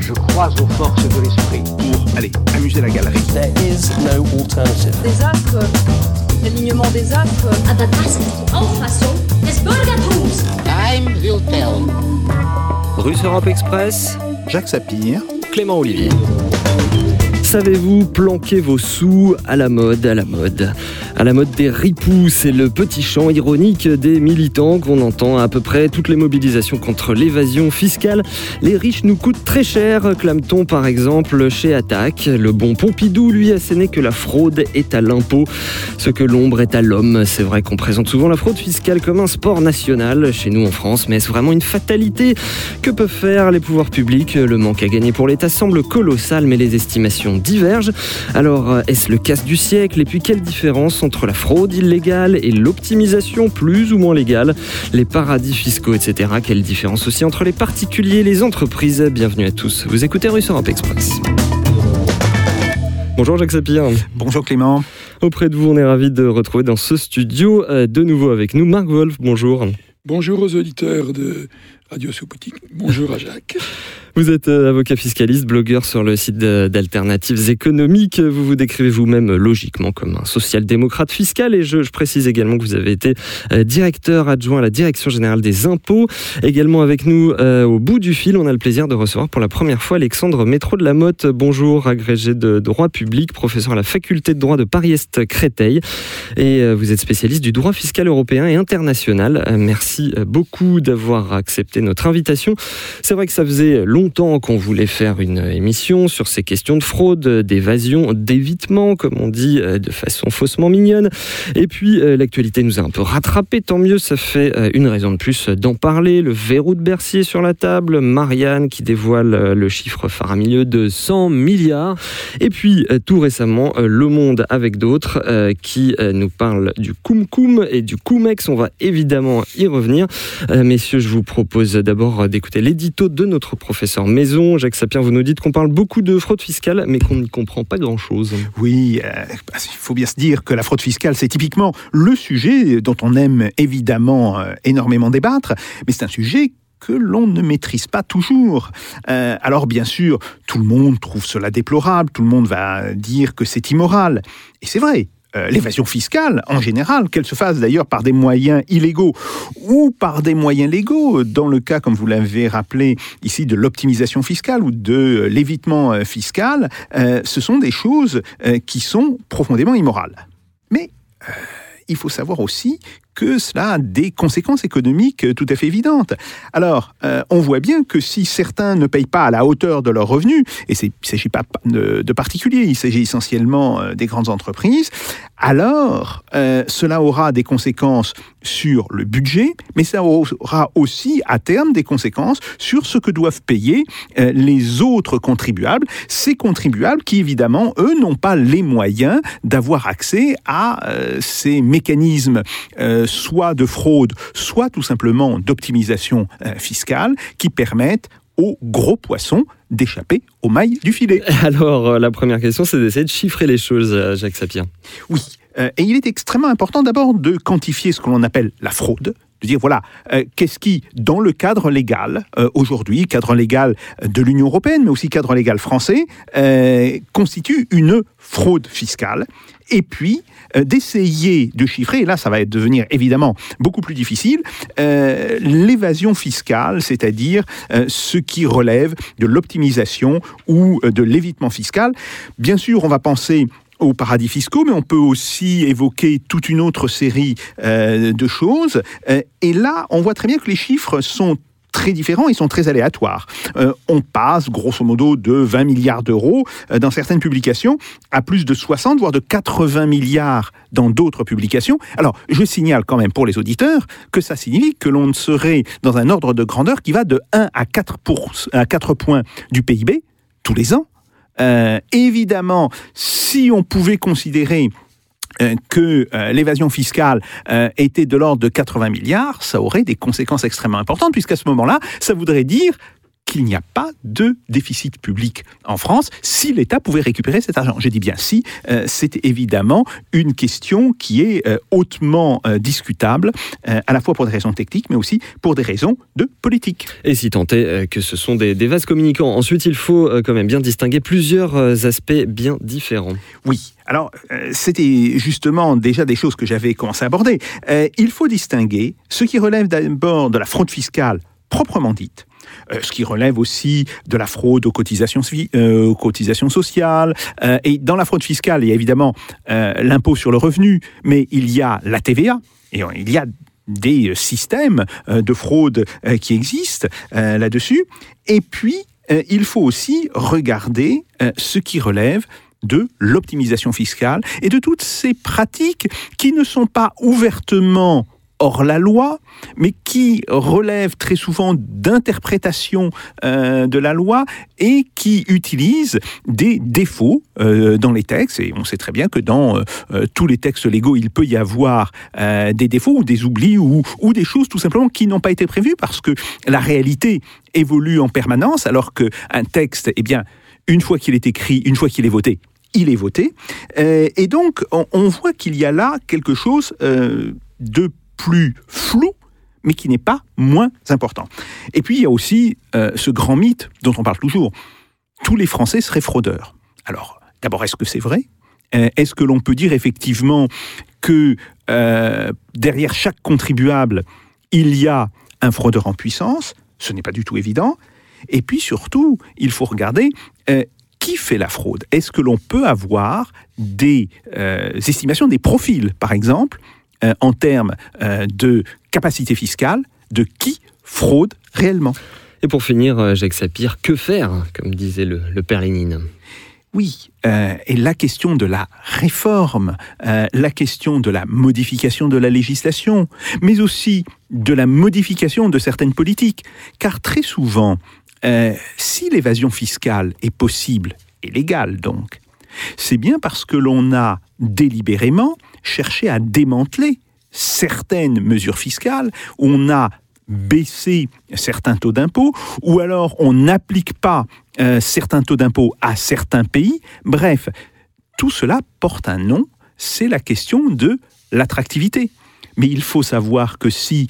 Je crois aux forces de l'esprit pour aller amuser la galerie. There is no alternative. Des astres, l'alignement des astres. Aber das ist die Auffassung des Bürgertums. Time will tell. Russe Europe Express, Jacques Sapir, Clément Olivier. Savez-vous planquer vos sous à la mode, à la mode? À la mode des ripoux, c'est le petit chant ironique des militants qu'on entend à peu près toutes les mobilisations contre l'évasion fiscale. Les riches nous coûtent très cher, clame-t-on par exemple chez Attaque. Le bon Pompidou, lui, asséné que la fraude est à l'impôt, ce que l'ombre est à l'homme. C'est vrai qu'on présente souvent la fraude fiscale comme un sport national chez nous en France, mais est-ce vraiment une fatalité? Que peuvent faire les pouvoirs publics? Le manque à gagner pour l'État semble colossal, mais les estimations divergent. Alors, est-ce le casse du siècle? Et puis, quelle différence entre la fraude illégale et l'optimisation plus ou moins légale Les paradis fiscaux, etc. Quelle différence aussi entre les particuliers et les entreprises Bienvenue à tous. Vous écoutez Russe Europe Express. Bonjour Jacques Sapir. Bonjour Clément. Auprès de vous, on est ravis de retrouver dans ce studio euh, de nouveau avec nous Marc Wolf. Bonjour. Bonjour aux auditeurs de Radio Soupoutique. Bonjour à Jacques. Vous êtes euh, avocat fiscaliste, blogueur sur le site d'Alternatives économiques. Vous vous décrivez vous-même euh, logiquement comme un social-démocrate fiscal et je, précise également que vous avez été euh, directeur adjoint à la Direction générale des impôts. Également avec nous au bout du fil, on a le plaisir de recevoir pour la première fois Alexandre Métro de la Motte. Bonjour, agrégé de droit public, professeur à la faculté de droit de Paris-Est Créteil. Et vous êtes spécialiste du droit fiscal européen et international. Merci beaucoup d'avoir accepté notre invitation. C'est vrai que ça faisait longtemps qu'on voulait faire une émission sur ces questions de fraude, d'évasion, d'évitement, comme on dit euh, de façon faussement mignonne. Et puis euh, l'actualité nous a un peu rattrapé, tant mieux, ça fait euh, une raison de plus d'en parler. Le verrou de Bercy sur la table, Marianne qui dévoile le chiffre faramineux de 100 milliards. Et puis tout récemment, Le Monde avec d'autres qui nous parle du Koum Koum et du Koumex. On va évidemment y revenir. Messieurs, je vous propose d'abord d'écouter l'édito de notre professeur Maison. Jacques Sapien, vous nous dites qu'on parle beaucoup de fraude fiscale, mais qu'on n'y comprend pas grand-chose. Oui, euh, il faut bien se dire que la fraude fiscale, c'est typiquement le sujet dont on aime évidemment euh, énormément débattre, mais c'est un sujet que l'on ne maîtrise pas toujours. Euh, alors bien sûr, tout le monde trouve cela déplorable, tout le monde va dire que c'est immoral. Et c'est vrai. Euh, L'évasion fiscale, en général, qu'elle se fasse d'ailleurs par des moyens illégaux ou par des moyens légaux, dans le cas, comme vous l'avez rappelé ici, de l'optimisation fiscale ou de l'évitement euh, fiscal, euh, ce sont des choses qui sont profondément immorales. Mais il faut savoir aussi que cela a des conséquences économiques euh, tout à fait évidentes. Alors, euh, on voit bien que si certains ne payent pas à la hauteur de leurs revenus, et il ne s'agit pas de, particuliers, il s'agit essentiellement euh, des grandes entreprises, alors cela aura des conséquences sur le budget, mais ça aura aussi à terme des conséquences sur ce que doivent payer les autres contribuables, ces contribuables qui évidemment, eux, n'ont pas les moyens d'avoir accès à ces mécanismes soit de fraude, soit tout simplement d'optimisation euh, fiscale qui permettent aux gros poissons d'échapper aux mailles du filet. Alors, euh, la première question, c'est d'essayer de chiffrer les choses, euh, Jacques Sapien. Oui, euh, et il est extrêmement important d'abord de quantifier ce que l'on appelle la fraude, de dire voilà, euh, qu'est-ce qui, dans le cadre légal, euh, aujourd'hui, cadre légal de l'Union européenne, mais aussi cadre légal français, euh, constitue une fraude fiscale, et puis d'essayer de chiffrer, et là ça va devenir évidemment beaucoup plus difficile, euh, l'évasion fiscale, c'est-à-dire euh, ce qui relève de l'optimisation ou euh, de l'évitement fiscal. Bien sûr, on va penser aux paradis fiscaux, mais on peut aussi évoquer toute une autre série euh, de choses. Euh, et là, on voit très bien que les chiffres sont très différents, ils sont très aléatoires. Euh, on passe grosso modo de 20 milliards d'euros euh, dans certaines publications à plus de 60, voire de 80 milliards dans d'autres publications. Alors, je signale quand même pour les auditeurs que ça signifie que l'on serait dans un ordre de grandeur qui va de 1 à 4, pour, à 4 points du PIB tous les ans. Euh, évidemment, si on pouvait considérer que euh, l'évasion fiscale euh, était de l'ordre de 80 milliards, ça aurait des conséquences extrêmement importantes, puisqu'à ce moment-là, ça voudrait dire qu'il n'y a pas de déficit public en France si l'État pouvait récupérer cet argent. Je dis bien si, euh, c'est évidemment une question qui est euh, hautement euh, discutable, à la fois pour des raisons techniques, mais aussi pour des raisons de politique. Et si tant est que ce sont des, des vases communicants. Ensuite, il faut quand même bien distinguer plusieurs aspects bien différents. Oui, alors euh, c'était justement déjà des choses que j'avais commencé à aborder. Euh, il faut distinguer ce qui relève d'abord de la fraude fiscale proprement dite, ce qui relève aussi de la fraude aux cotisations, euh, aux cotisations sociales. Euh, et dans la fraude fiscale, il y a évidemment euh, l'impôt sur le revenu, mais il y a la TVA, et euh, il y a des euh, systèmes euh, de fraude euh, qui existent euh, là-dessus. Et puis, euh, il faut aussi regarder euh, ce qui relève de l'optimisation fiscale et de toutes ces pratiques qui ne sont pas ouvertement hors la loi, mais qui relèvent très souvent d'interprétation euh, de la loi et qui utilisent des défauts euh, dans les textes. Et on sait très bien que dans euh, euh, tous les textes légaux, il peut y avoir euh, des défauts ou des oublis ou, ou des choses tout simplement qui n'ont pas été prévues parce que la réalité évolue en permanence alors qu'un texte, eh bien, une fois qu'il est écrit, une fois qu'il est voté, il est voté. Euh, et donc, on, voit qu'il y a là quelque chose de plus flou, mais qui n'est pas moins important. Et puis, il y a aussi euh, ce grand mythe dont on parle toujours. Tous les Français seraient fraudeurs. Alors, d'abord, est-ce que c'est vrai? Euh, Est-ce que l'on peut dire effectivement que euh, derrière chaque contribuable, il y a un fraudeur en puissance? Ce n'est pas du tout évident. Et puis surtout, il faut regarder qui fait la fraude? Est-ce que l'on peut avoir des estimations, des profils, par exemple, euh, en termes euh, de capacité fiscale, de qui fraude réellement Et pour finir, euh, Jacques Sapir, que faire, comme disait le, le père Lénine? Oui, euh, et la question de la réforme, euh, la question de la modification de la législation, mais aussi de la modification de certaines politiques. Car très souvent, euh, si l'évasion fiscale est possible, et légale donc, c'est bien parce que l'on a délibérément cherché à démanteler certaines mesures fiscales, on a baissé certains taux d'impôt, ou alors on n'applique pas euh, certains taux d'impôt à certains pays. Bref, tout cela porte un nom, c'est la question de l'attractivité. Mais il faut savoir que si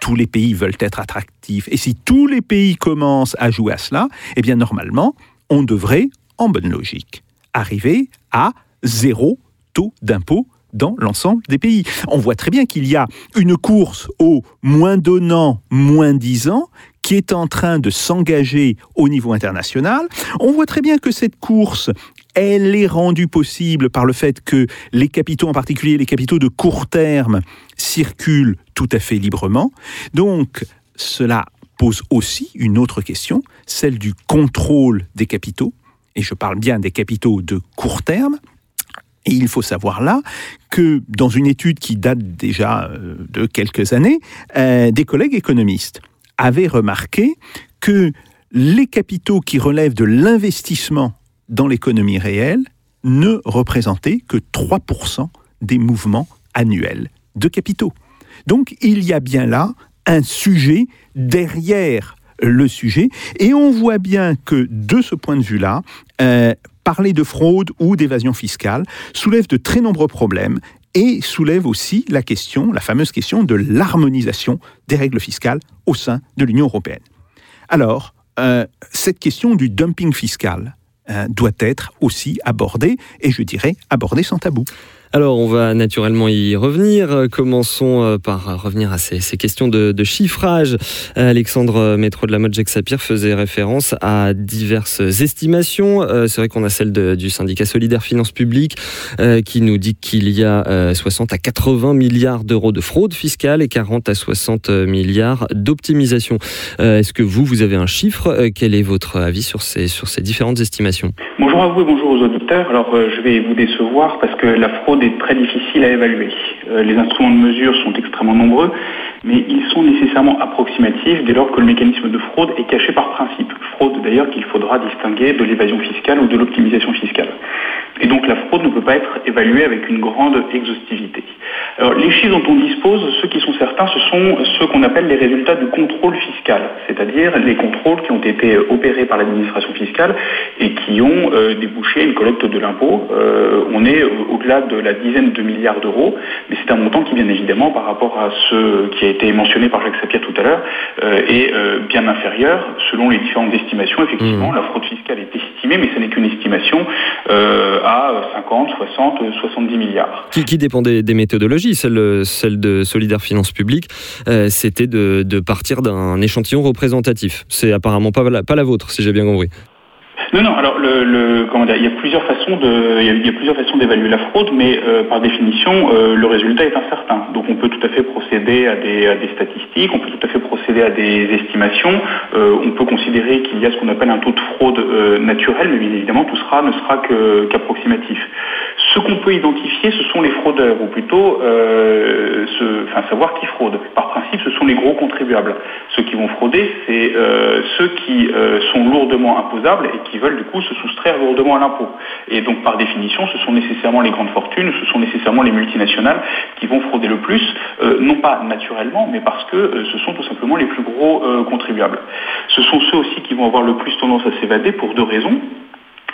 tous les pays veulent être attractifs et si tous les pays commencent à jouer à cela, eh bien normalement, on devrait, en bonne logique, arriver à zéro taux d'impôt dans l'ensemble des pays. On voit très bien qu'il y a une course au moins donnant, moins disant qui est en train de s'engager au niveau international. On voit très bien que cette course, elle est rendue possible par le fait que les capitaux, en particulier les capitaux de court terme, circulent tout à fait librement. Donc, cela pose aussi une autre question, celle du contrôle des capitaux. Et je parle bien des capitaux de court terme. Et il faut savoir là que dans une étude qui date déjà euh, de quelques années, euh, des collègues économistes avaient remarqué que les capitaux qui relèvent de l'investissement dans l'économie réelle ne représentaient que 3% des mouvements annuels de capitaux. Donc il y a bien là un sujet derrière le sujet, et on voit bien que de ce point de vue-là, euh, parler de fraude ou d'évasion fiscale soulève de très nombreux problèmes et soulève aussi la question, la fameuse question de l'harmonisation des règles fiscales au sein de l'Union européenne. Alors, euh, cette question du dumping fiscal euh, doit être aussi abordée, et je dirais abordée sans tabou. Alors, on va naturellement y revenir. Euh, Commençons euh, par revenir à ces, questions de, chiffrage. Euh, Alexandre Métro de la mode Jacques Sapir faisait référence à diverses estimations. Euh, C'est vrai qu'on a celle de- du syndicat solidaire finances publiques euh, qui nous dit qu'il y a euh, 60 à 80 milliards d'euros de fraude fiscale et 40 à 60 milliards d'optimisation. Euh, Est-ce que vous, vous avez un chiffre? Euh, Quel est votre avis sur ces, sur ces différentes estimations? Bonjour à vous et bonjour aux auditeurs. Alors euh, je vais vous décevoir parce que la fraude est très difficile à évaluer. Euh, les instruments de mesure sont extrêmement nombreux, mais ils sont nécessairement approximatifs dès lors que le mécanisme de fraude est caché par principe. Fraude d'ailleurs qu'il faudra distinguer de l'évasion fiscale ou de l'optimisation fiscale. Et donc la fraude ne peut pas être évaluée avec une grande exhaustivité. Alors les chiffres dont on dispose, ceux qui sont certains, ce sont ceux qu'on appelle les résultats du contrôle fiscal, c'est-à-dire les contrôles qui ont été opérés par l'administration fiscale et qui ont euh, débouché une collecte de l'impôt. Euh, on est au-delà de la dizaine de milliards d'euros, mais c'est un montant qui, bien évidemment, par rapport à ce qui a été mentionné par Jacques Sapir tout à l'heure, euh, est euh, bien inférieur selon les différentes estimations. Effectivement, Mmh. la fraude fiscale est estimée, mais ce n'est qu'une estimation euh, à 50, 60, 70 milliards. Qui, qui dépend des, des méthodologies. Celle, celle de Solidaire Finance Publique, euh, c'était de, de partir d'un échantillon représentatif. C'est apparemment pas la, pas la vôtre, si j'ai bien compris. Non, non. Alors, le, le- il y a plusieurs façons d'évaluer la fraude, mais euh, par définition, euh, le résultat est incertain. Donc, on peut tout à fait procéder à des, statistiques, on peut tout à fait procéder à des estimations. Euh, on peut considérer qu'il y a ce qu'on appelle un taux de fraude naturel, mais bien évidemment, tout sera ne sera qu'approximatif. Ce qu'on peut identifier, ce sont les fraudeurs, ou plutôt euh, savoir qui fraude. Par principe, ce sont les gros contribuables. Ceux qui vont frauder, c'est euh, ceux qui euh, sont lourdement imposables et qui veulent du coup se soustraire lourdement à l'impôt. Et donc par définition, ce sont nécessairement les grandes fortunes, ce sont nécessairement les multinationales qui vont frauder le plus, non pas naturellement, mais parce que ce sont tout simplement les plus gros contribuables. Ce sont ceux aussi qui vont avoir le plus tendance à s'évader pour deux raisons.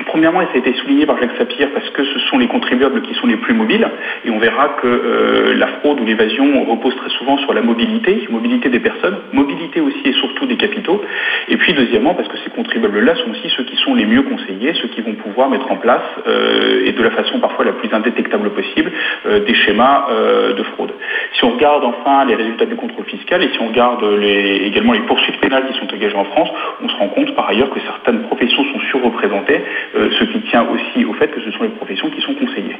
Premièrement, et ça a été souligné par Jacques Sapir, parce que ce sont les contribuables qui sont les plus mobiles, et on verra que euh, la fraude ou l'évasion repose très souvent sur la mobilité, mobilité des personnes, mobilité aussi et surtout des capitaux, et puis deuxièmement, parce que ces contribuables-là sont aussi ceux qui sont les mieux conseillés, ceux qui vont pouvoir mettre en place, euh, et de la façon parfois la plus indétectable possible, euh, des schémas de fraude. Si on regarde enfin les résultats du contrôle fiscal, et si on regarde également les poursuites pénales qui sont engagées en France, on se rend compte par ailleurs que certaines professions sont surreprésentées, ce qui tient aussi au fait que ce sont les professions qui sont conseillées.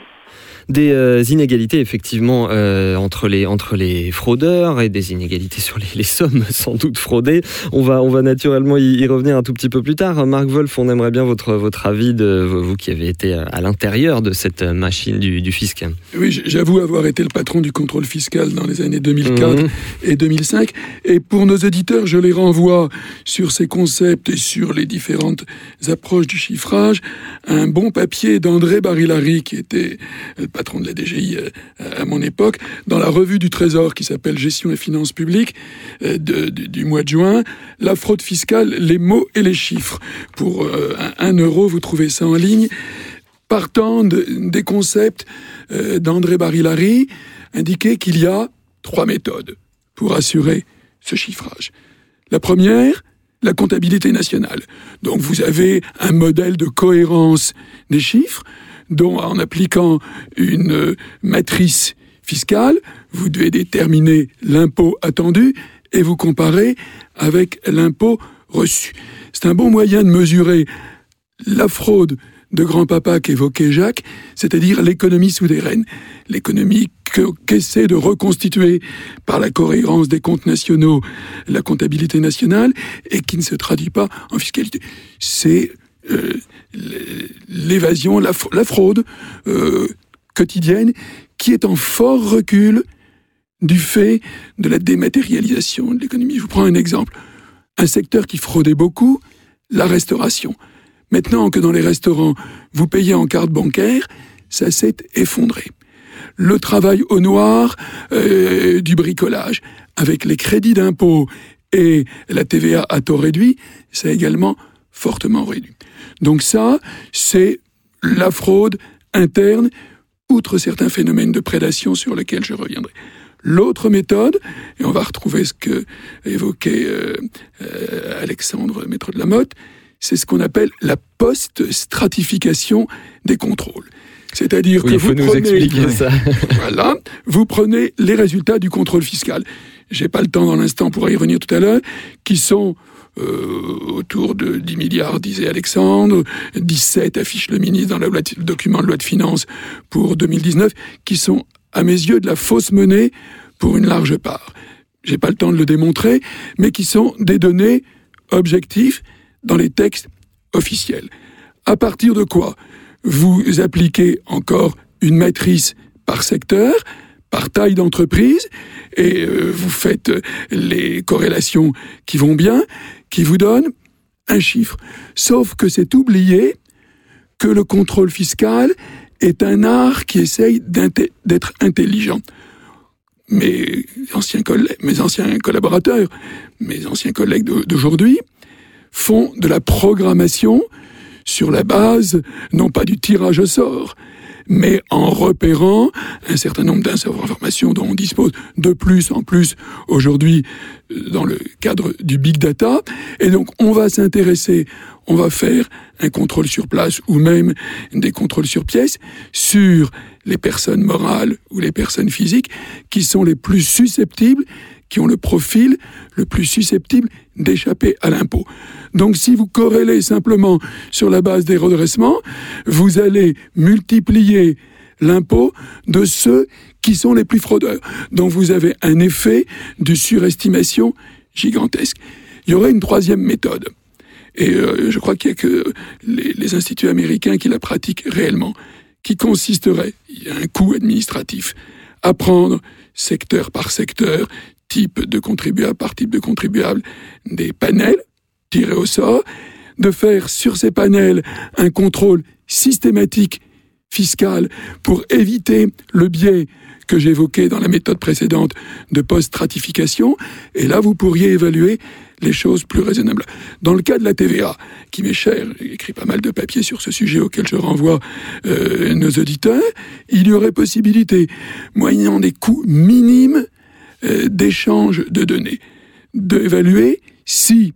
Des euh, inégalités effectivement euh, entre les entre les fraudeurs et des inégalités sur les, les sommes sans doute fraudées. On va on va naturellement y, y revenir un tout petit peu plus tard. Marc Wolf, on aimerait bien votre votre avis de vous qui avez été à l'intérieur de cette machine du, du fisc. Oui, j'avoue avoir été le patron du contrôle fiscal dans les années 2004 Mhm. et 2005. Et pour nos auditeurs, je les renvoie sur ces concepts et sur les différentes approches du chiffrage. Un bon papier d'André Barilari, qui était patron de la DGI euh, à mon époque, dans la revue du Trésor qui s'appelle Gestion et finances publiques euh, du, mois de juin. La fraude fiscale, les mots et les chiffres. Pour euh, un, euro, vous trouvez ça en ligne partant de- des concepts d'André Barilari, indiquait qu'il y a trois méthodes pour assurer ce chiffrage. La première, la comptabilité nationale. Donc vous avez un modèle de cohérence des chiffres, dont en appliquant une euh, matrice fiscale, vous devez déterminer l'impôt attendu et vous comparer avec l'impôt reçu. C'est un bon moyen de mesurer la fraude de grand-papa qu'évoquait Jacques, c'est-à-dire l'économie souterraine, l'économie que- qu'essaie de reconstituer par la cohérence des comptes nationaux la comptabilité nationale et qui ne se traduit pas en fiscalité. C'est euh, l'évasion, la, fraude euh, quotidienne qui est en fort recul du fait de la dématérialisation de l'économie. Je vous prends un exemple. Un secteur qui fraudait beaucoup, la restauration. Maintenant que dans les restaurants, vous payez en carte bancaire, ça s'est effondré. Le travail au noir euh, du bricolage, avec les crédits d'impôt et la TVA à taux réduit, ça a également fortement réduit. Donc ça, c'est la fraude interne, outre certains phénomènes de prédation sur lesquels je reviendrai. L'autre méthode, et on va retrouver ce que évoquait euh, euh, Alexandre Maître de la Motte, c'est ce qu'on appelle la post-stratification des contrôles. C'est-à-dire Oui, que vous nous prenez, ça. voilà, vous prenez les résultats du contrôle fiscal. J'ai pas le temps dans l'instant pour y revenir tout à l'heure, qui sont autour de 10 milliards, disait Alexandre, 17 affiche le ministre dans le document de loi de finances pour 2019, qui sont, à mes yeux, de la fausse monnaie pour une large part. J'ai pas le temps de le démontrer, mais qui sont des données objectives dans les textes officiels. À partir de quoi vous appliquez encore une matrice par secteur, par taille d'entreprise et euh, vous faites les corrélations qui vont bien, qui vous donnent un chiffre. Sauf que c'est oublié que le contrôle fiscal est un art qui essaye d'être intelligent. Mes anciens, mes anciens collaborateurs, mes anciens collègues d'aujourd'hui font de la programmation sur la base, non pas du tirage au sort, mais en repérant un certain nombre d'informations dont on dispose de plus en plus aujourd'hui euh, dans le cadre du big data. Et donc, on va s'intéresser, on va faire un contrôle sur place ou même des contrôles sur pièce sur les personnes morales ou les personnes physiques qui sont les plus susceptibles qui ont le profil le plus susceptible d'échapper à l'impôt. Donc si vous corrélez simplement sur la base des redressements, vous allez multiplier l'impôt de ceux qui sont les plus fraudeurs. Donc vous avez un effet de surestimation gigantesque. Il y aurait une troisième méthode. Et euh, je crois qu'il y a que les, les, instituts américains qui la pratiquent réellement, qui consisterait, il y a un coût administratif, à prendre secteur par secteur, type de contribuable par type de contribuable, des panels tirés au sort, de faire sur ces panels un contrôle systématique fiscal pour éviter le biais que j'évoquais dans la méthode précédente de post-stratification, et là vous pourriez évaluer les choses plus raisonnables. Dans le cas de la TVA, qui m'est j'ai écrit pas mal de papiers sur ce sujet auquel je renvoie euh, nos auditeurs, il y aurait possibilité, moyennant des coûts minimes, d'échange de données, d'évaluer si,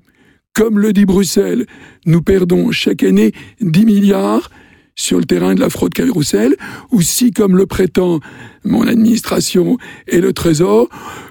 comme le dit Bruxelles, nous perdons chaque année 10 milliards sur le terrain de la fraude carousel, ou si, comme le prétend mon administration et le Trésor,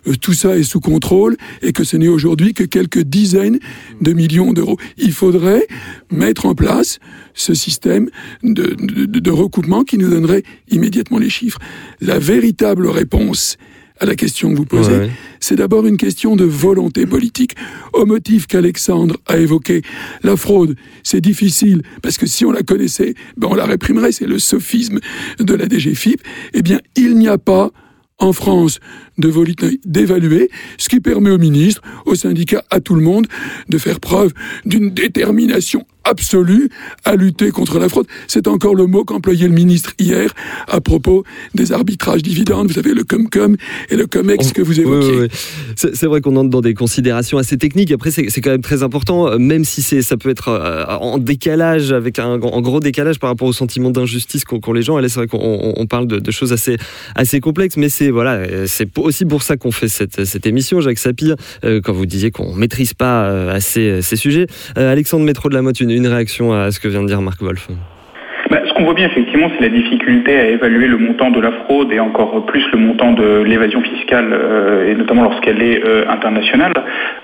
euh, tout ça est sous contrôle et que ce n'est aujourd'hui que quelques dizaines de millions d'euros. Il faudrait mettre en place ce système de recoupement qui nous donnerait immédiatement les chiffres. La véritable réponse à la question que vous posez, c'est d'abord une question de volonté politique. Au motif qu'Alexandre a évoqué, la fraude, c'est difficile, parce que si on la connaissait, ben on la réprimerait, c'est le sophisme de la DGFIP. Eh bien, il n'y a pas en France d'évaluer, ce qui permet aux ministres, aux syndicats, à tout le monde de faire preuve d'une détermination absolue à lutter contre la fraude. C'est encore le mot qu'employait le ministre hier à propos des arbitrages dividendes. Vous avez le cum-cum et le cum-ex que vous évoquiez. Oui, oui, c'est vrai qu'on entre dans des considérations assez techniques. Après, c'est quand même très important, euh, même si ça peut être euh, en décalage, avec un en gros décalage par rapport au sentiment d'injustice qu'ont les gens. C'est vrai qu'on parle de, de, choses assez, assez complexes, mais c'est voilà, c'est aussi pour ça qu'on fait cette, cette, émission, Jacques Sapir, euh, quand vous disiez qu'on maîtrise pas euh, assez ces sujets. Euh, Alexandre Métro de la Motte, une, une réaction à ce que vient de dire Marc Wolf bah, ce qu'on voit bien effectivement, c'est la difficulté à évaluer le montant de la fraude et encore plus le montant de l'évasion fiscale, euh, et notamment lorsqu'elle est euh, internationale.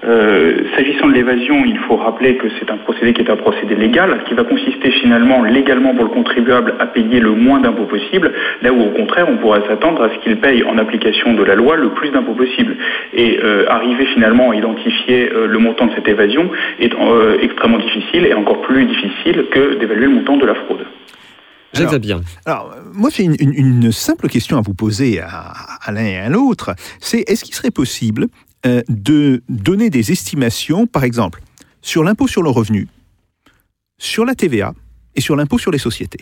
Euh, S'agissant de l'évasion, il faut rappeler que c'est un procédé qui est un procédé légal, qui va consister finalement légalement pour le contribuable à payer le moins d'impôts possible, là où au contraire on pourrait s'attendre à ce qu'il paye en application de la loi le plus d'impôts possible. Et arriver finalement à identifier le montant de cette évasion est extrêmement difficile et encore plus difficile que d'évaluer le montant de la fraude. Alors, bien. alors, moi, j'ai une, une, une, simple question à vous poser à, à l'un et à l'autre. C'est est-ce qu'il serait possible euh, de donner des estimations, par exemple, sur l'impôt sur le revenu, sur la TVA et sur l'impôt sur les sociétés?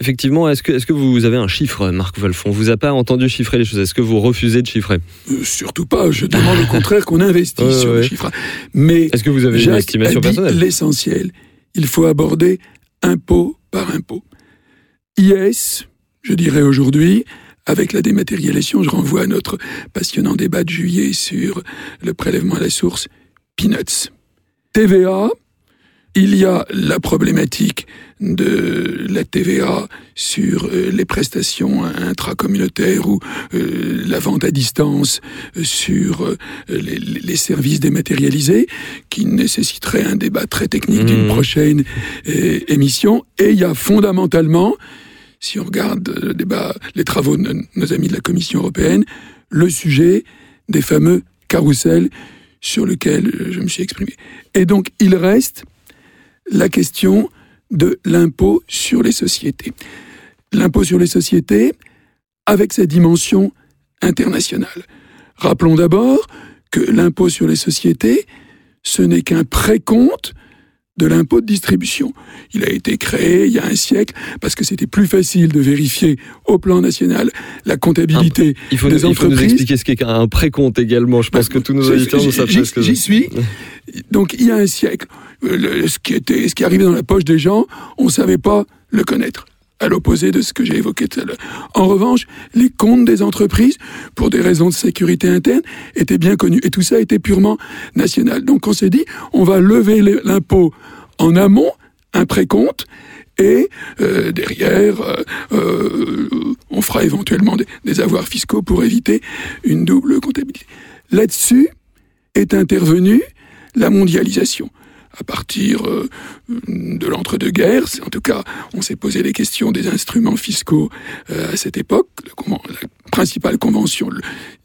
Effectivement, est-ce que, est que vous avez un chiffre, Marc Wolf On vous a pas entendu chiffrer les choses. Est-ce que vous refusez de chiffrer? Euh, Surtout pas. Je demande au contraire qu'on investisse sur ouais. le chiffre. Mais Est-ce que vous avez une Jacques estimation a dit personnelle? l'essentiel. Il faut aborder impôt par impôt. IS, je dirais aujourd'hui, avec la dématérialisation, je renvoie à notre passionnant débat de juillet sur le prélèvement à la source, peanuts. TVA, il y a la problématique de la TVA sur euh, les prestations intracommunautaires ou euh, la vente à distance euh, sur les, les services dématérialisés, qui nécessiterait un débat très technique d'une Mmh. prochaine euh, émission. Et il y a fondamentalement, si on regarde le débat, les travaux de nos- amis de la Commission européenne, le sujet des fameux carousels sur lequel euh, je me suis exprimé. Et donc, il reste la question de l'impôt sur les sociétés. L'impôt sur les sociétés, avec sa dimension internationale. Rappelons d'abord que l'impôt sur les sociétés, ce n'est qu'un précompte de l'impôt de distribution. Il a été créé il y a un siècle parce que c'était plus facile de vérifier au plan national la comptabilité Il faut, des il faut nous entreprises. expliquer ce qu'est un précompte également. Je pense que tous nos auditeurs ne savent pas ce que J'y suis. Donc, il y a un siècle, le- ce, qui était, ce qui arrivait dans la poche des gens, on ne savait pas le connaître. À l'opposé de ce que j'ai évoqué tout à l'heure. En revanche, les comptes des entreprises, pour des raisons de sécurité interne, étaient bien connus. Et tout ça était purement national. Donc, on s'est dit, on va lever l'impôt en amont, un précompte, et euh, derrière, euh, euh, on fera éventuellement des, des avoirs fiscaux pour éviter une double comptabilité. Là-dessus est intervenue la mondialisation. À partir euh, de l'entre-deux-guerres, en tout cas, on s'est posé les questions des instruments fiscaux euh, à cette époque. La principale convention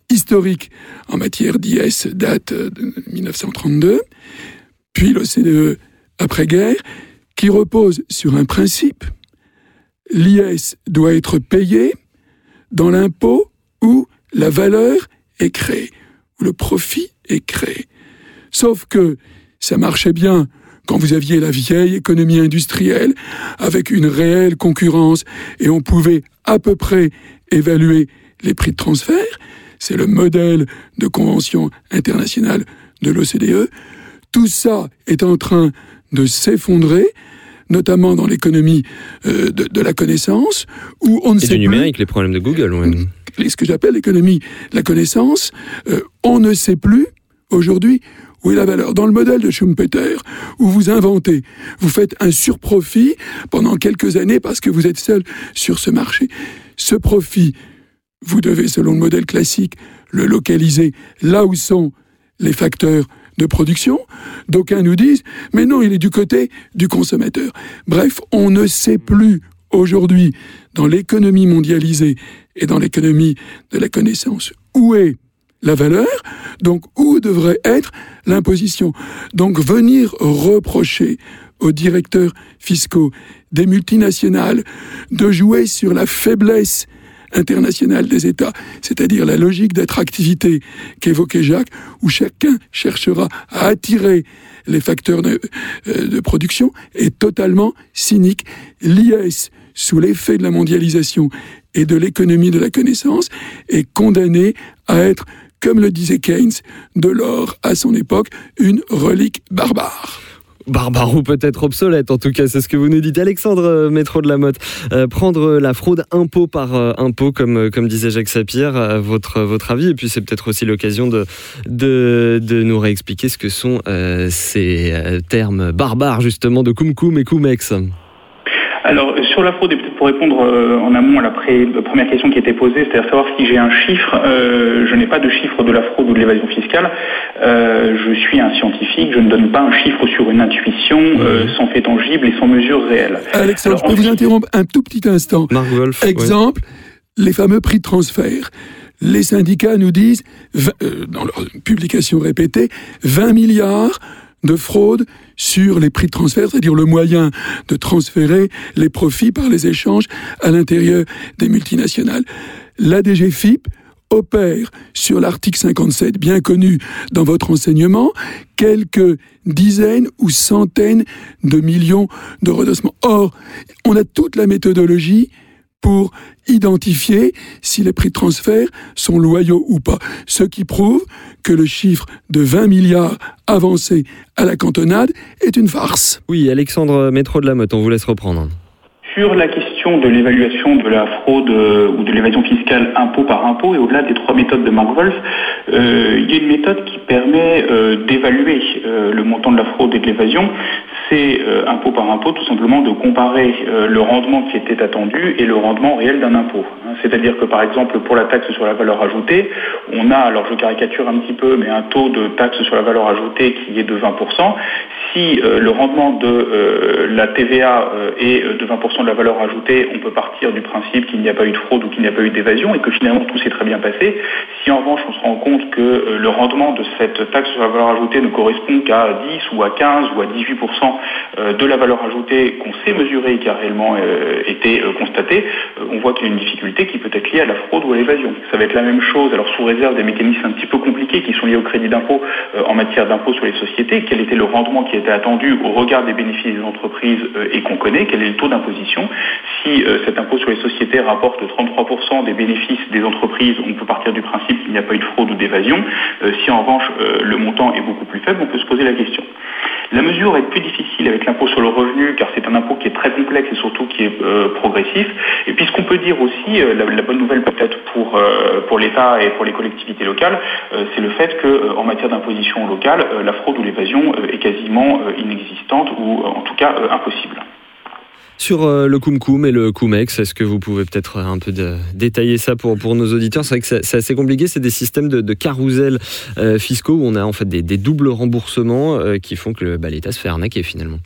historique en matière d'IS date euh, de 1932, puis l'OCDE après-guerre, qui repose sur un principe. L'IS doit être payé dans l'impôt où la valeur est créée, où le profit est créé. Sauf que ça marchait bien quand vous aviez la vieille économie industrielle avec une réelle concurrence et on pouvait à peu près évaluer les prix de transfert. C'est le modèle de convention internationale de l'OCDE. Tout ça est en train de s'effondrer, notamment dans l'économie euh, de, de la connaissance, où on ne Et sait du plus numérique, les problèmes de Google. ouais. ce que j'appelle l'économie de la connaissance, euh, on ne sait plus aujourd'hui où est la valeur. Dans le modèle de Schumpeter, où vous inventez, vous faites un surprofit pendant quelques années parce que vous êtes seul sur ce marché. Ce profit, vous devez, selon le modèle classique, le localiser là où sont les facteurs de production. D'aucuns nous disent, mais non, il est du côté du consommateur. Bref, on ne sait plus aujourd'hui, dans l'économie mondialisée et dans l'économie de la connaissance, où est la valeur, donc où devrait être l'imposition. Donc venir reprocher aux directeurs fiscaux des multinationales de jouer sur la faiblesse internationale des États, c'est-à-dire la logique d'attractivité qu'évoquait Jacques, où chacun cherchera à attirer les facteurs de, euh, production, est totalement cynique. L'IS, sous l'effet de la mondialisation et de l'économie de la connaissance, est condamné à être, comme le disait Keynes, de l'or à son époque, une relique barbare. Barbare ou peut-être obsolète, en tout cas, c'est ce que vous nous dites. Alexandre euh, Métro de la Motte, euh, prendre la fraude impôt par euh, impôt, comme, disait Jacques Sapir, votre, avis, et puis c'est peut-être aussi l'occasion de, nous réexpliquer ce que sont ces termes barbares, justement, de cum cum et cumex. Alors, euh, sur la fraude, et peut-être pour répondre euh, en amont à la, pré- la première question qui était posée, c'est-à-dire savoir si j'ai un chiffre, euh, je n'ai pas de chiffre de la fraude ou de l'évasion fiscale. Euh, je suis un scientifique, je ne donne pas un chiffre sur une intuition euh, sans fait tangible et sans mesure réelle. Alexandre, Alors, je peux vous interrompre un tout petit instant. Wolf. ouais. Exemple, les fameux prix de transfert. Les syndicats nous disent, euh, dans leur publication répétée, 20 milliards de fraude sur les prix de transfert, c'est-à-dire le moyen de transférer les profits par les échanges à l'intérieur des multinationales. La DGFIP opère sur l'article 57, bien connu dans votre enseignement, quelques dizaines ou centaines de millions de redossements. Or, on a toute la méthodologie pour identifier si les prix de transfert sont loyaux ou pas. Ce qui prouve que le chiffre de 20 milliards avancé à la cantonade est une farce. Oui, Alexandre Métro de la Motte, on vous laisse reprendre. Sur la question de l'évaluation de la fraude euh, ou de l'évasion fiscale impôt par impôt, et au-delà des trois méthodes de Mark Wolf, euh, il y a une méthode qui permet euh, d'évaluer le montant de la fraude et de l'évasion. C'est impôt par impôt, tout simplement de comparer le rendement qui était attendu et le rendement réel d'un impôt. Hein, C'est-à-dire que par exemple pour la taxe sur la valeur ajoutée, on a, alors je caricature un petit peu, mais un taux de taxe sur la valeur ajoutée qui est de 20%. Si le rendement de la TVA est de 20% de la valeur ajoutée, on peut partir du principe qu'il n'y a pas eu de fraude ou qu'il n'y a pas eu d'évasion et que finalement tout s'est très bien passé. Si en revanche on se rend compte que euh, le rendement de cette taxe sur la valeur ajoutée ne correspond qu'à 10 ou à 15 ou à 18% euh, de la valeur ajoutée qu'on sait mesurer et qui a réellement euh, été constatée, on voit qu'il y a une difficulté qui peut être liée à la fraude ou à l'évasion. Ça va être la même chose, alors sous réserve des mécanismes un petit peu compliqués qui sont liés au crédit d'impôt en matière d'impôt sur les sociétés, quel était le rendement qui était attendu au regard des bénéfices des entreprises et qu'on connaît, quel est le taux d'imposition. Si cet impôt sur les sociétés rapporte 33% des bénéfices des entreprises, on peut partir du principe qu'il n'y a pas eu de fraude ou d'évasion. si en revanche le montant est beaucoup plus faible, on peut se poser la question. La mesure est plus difficile avec l'impôt sur le revenu car c'est un impôt qui est très complexe et surtout qui est euh, progressif. Et puis ce qu'on peut dire aussi, euh, la, bonne nouvelle peut-être pour, euh, pour l'État et pour les collectivités locales, c'est le fait qu'en matière d'imposition locale, la fraude ou l'évasion est quasiment inexistante ou en tout cas impossible. Sur euh, le Kumkum et le Cumex, est-ce que vous pouvez peut-être un peu détailler ça pour, nos auditeurs? C'est vrai que c'est assez compliqué, c'est des systèmes de, carousels euh, fiscaux où on a en fait des, doubles remboursements euh, qui font que bah, l'État se fait arnaquer finalement.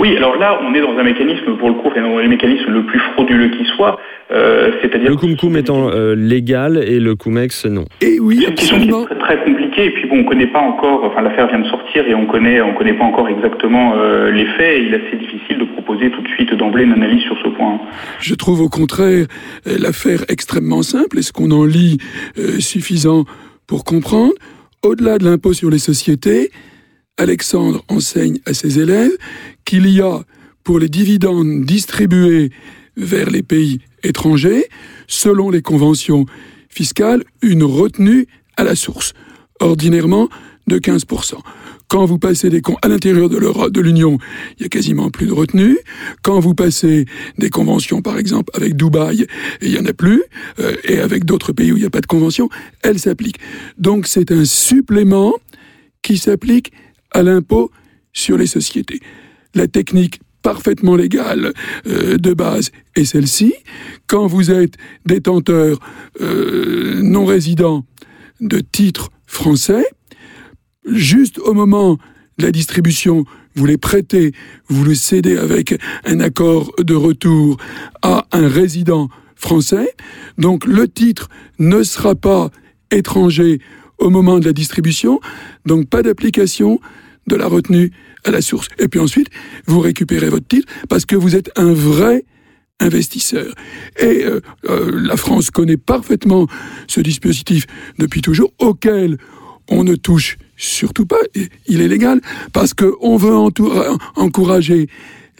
Oui, alors là, on est dans un mécanisme, pour le coup, dans le mécanisme le plus frauduleux qui soit, euh, c'est-à-dire le Kumkum étant euh, légal et le Cumex non. Et oui, absolument. C'est très, compliqué. Et puis bon, on connaît pas encore. Enfin, l'affaire vient de sortir et on connaît, on connaît pas encore exactement euh, les faits. Et il est assez difficile de proposer tout de suite d'emblée une analyse sur ce point. Je trouve au contraire l'affaire extrêmement simple. Est-ce qu'on en lit suffisant pour comprendre? Au-delà de l'impôt sur les sociétés, Alexandre enseigne à ses élèves qu'il y a pour les dividendes distribués vers les pays étrangers, selon les conventions fiscales, une retenue à la source, ordinairement de 15%. Quand vous passez des à l'intérieur de l'Europe, de l'Union, il y a quasiment plus de retenue. Quand vous passez des conventions, par exemple, avec Dubaï, il y en a plus, euh, et avec d'autres pays où il n'y a pas de convention, elles s'appliquent. Donc c'est un supplément qui s'applique à l'impôt sur les sociétés. La technique parfaitement légale euh, de base est celle-ci. Quand vous êtes détenteur euh, non résident de titres français, juste au moment de la distribution, vous les prêtez, vous le cédez avec un accord de retour à un résident français. Donc le titre ne sera pas étranger au moment de la distribution, donc pas d'application de la retenue à la source. Et puis ensuite, vous récupérez votre titre parce que vous êtes un vrai investisseur. Et euh, euh, la France connaît parfaitement ce dispositif depuis toujours, auquel on ne touche surtout pas. Il est légal parce qu'on veut encourager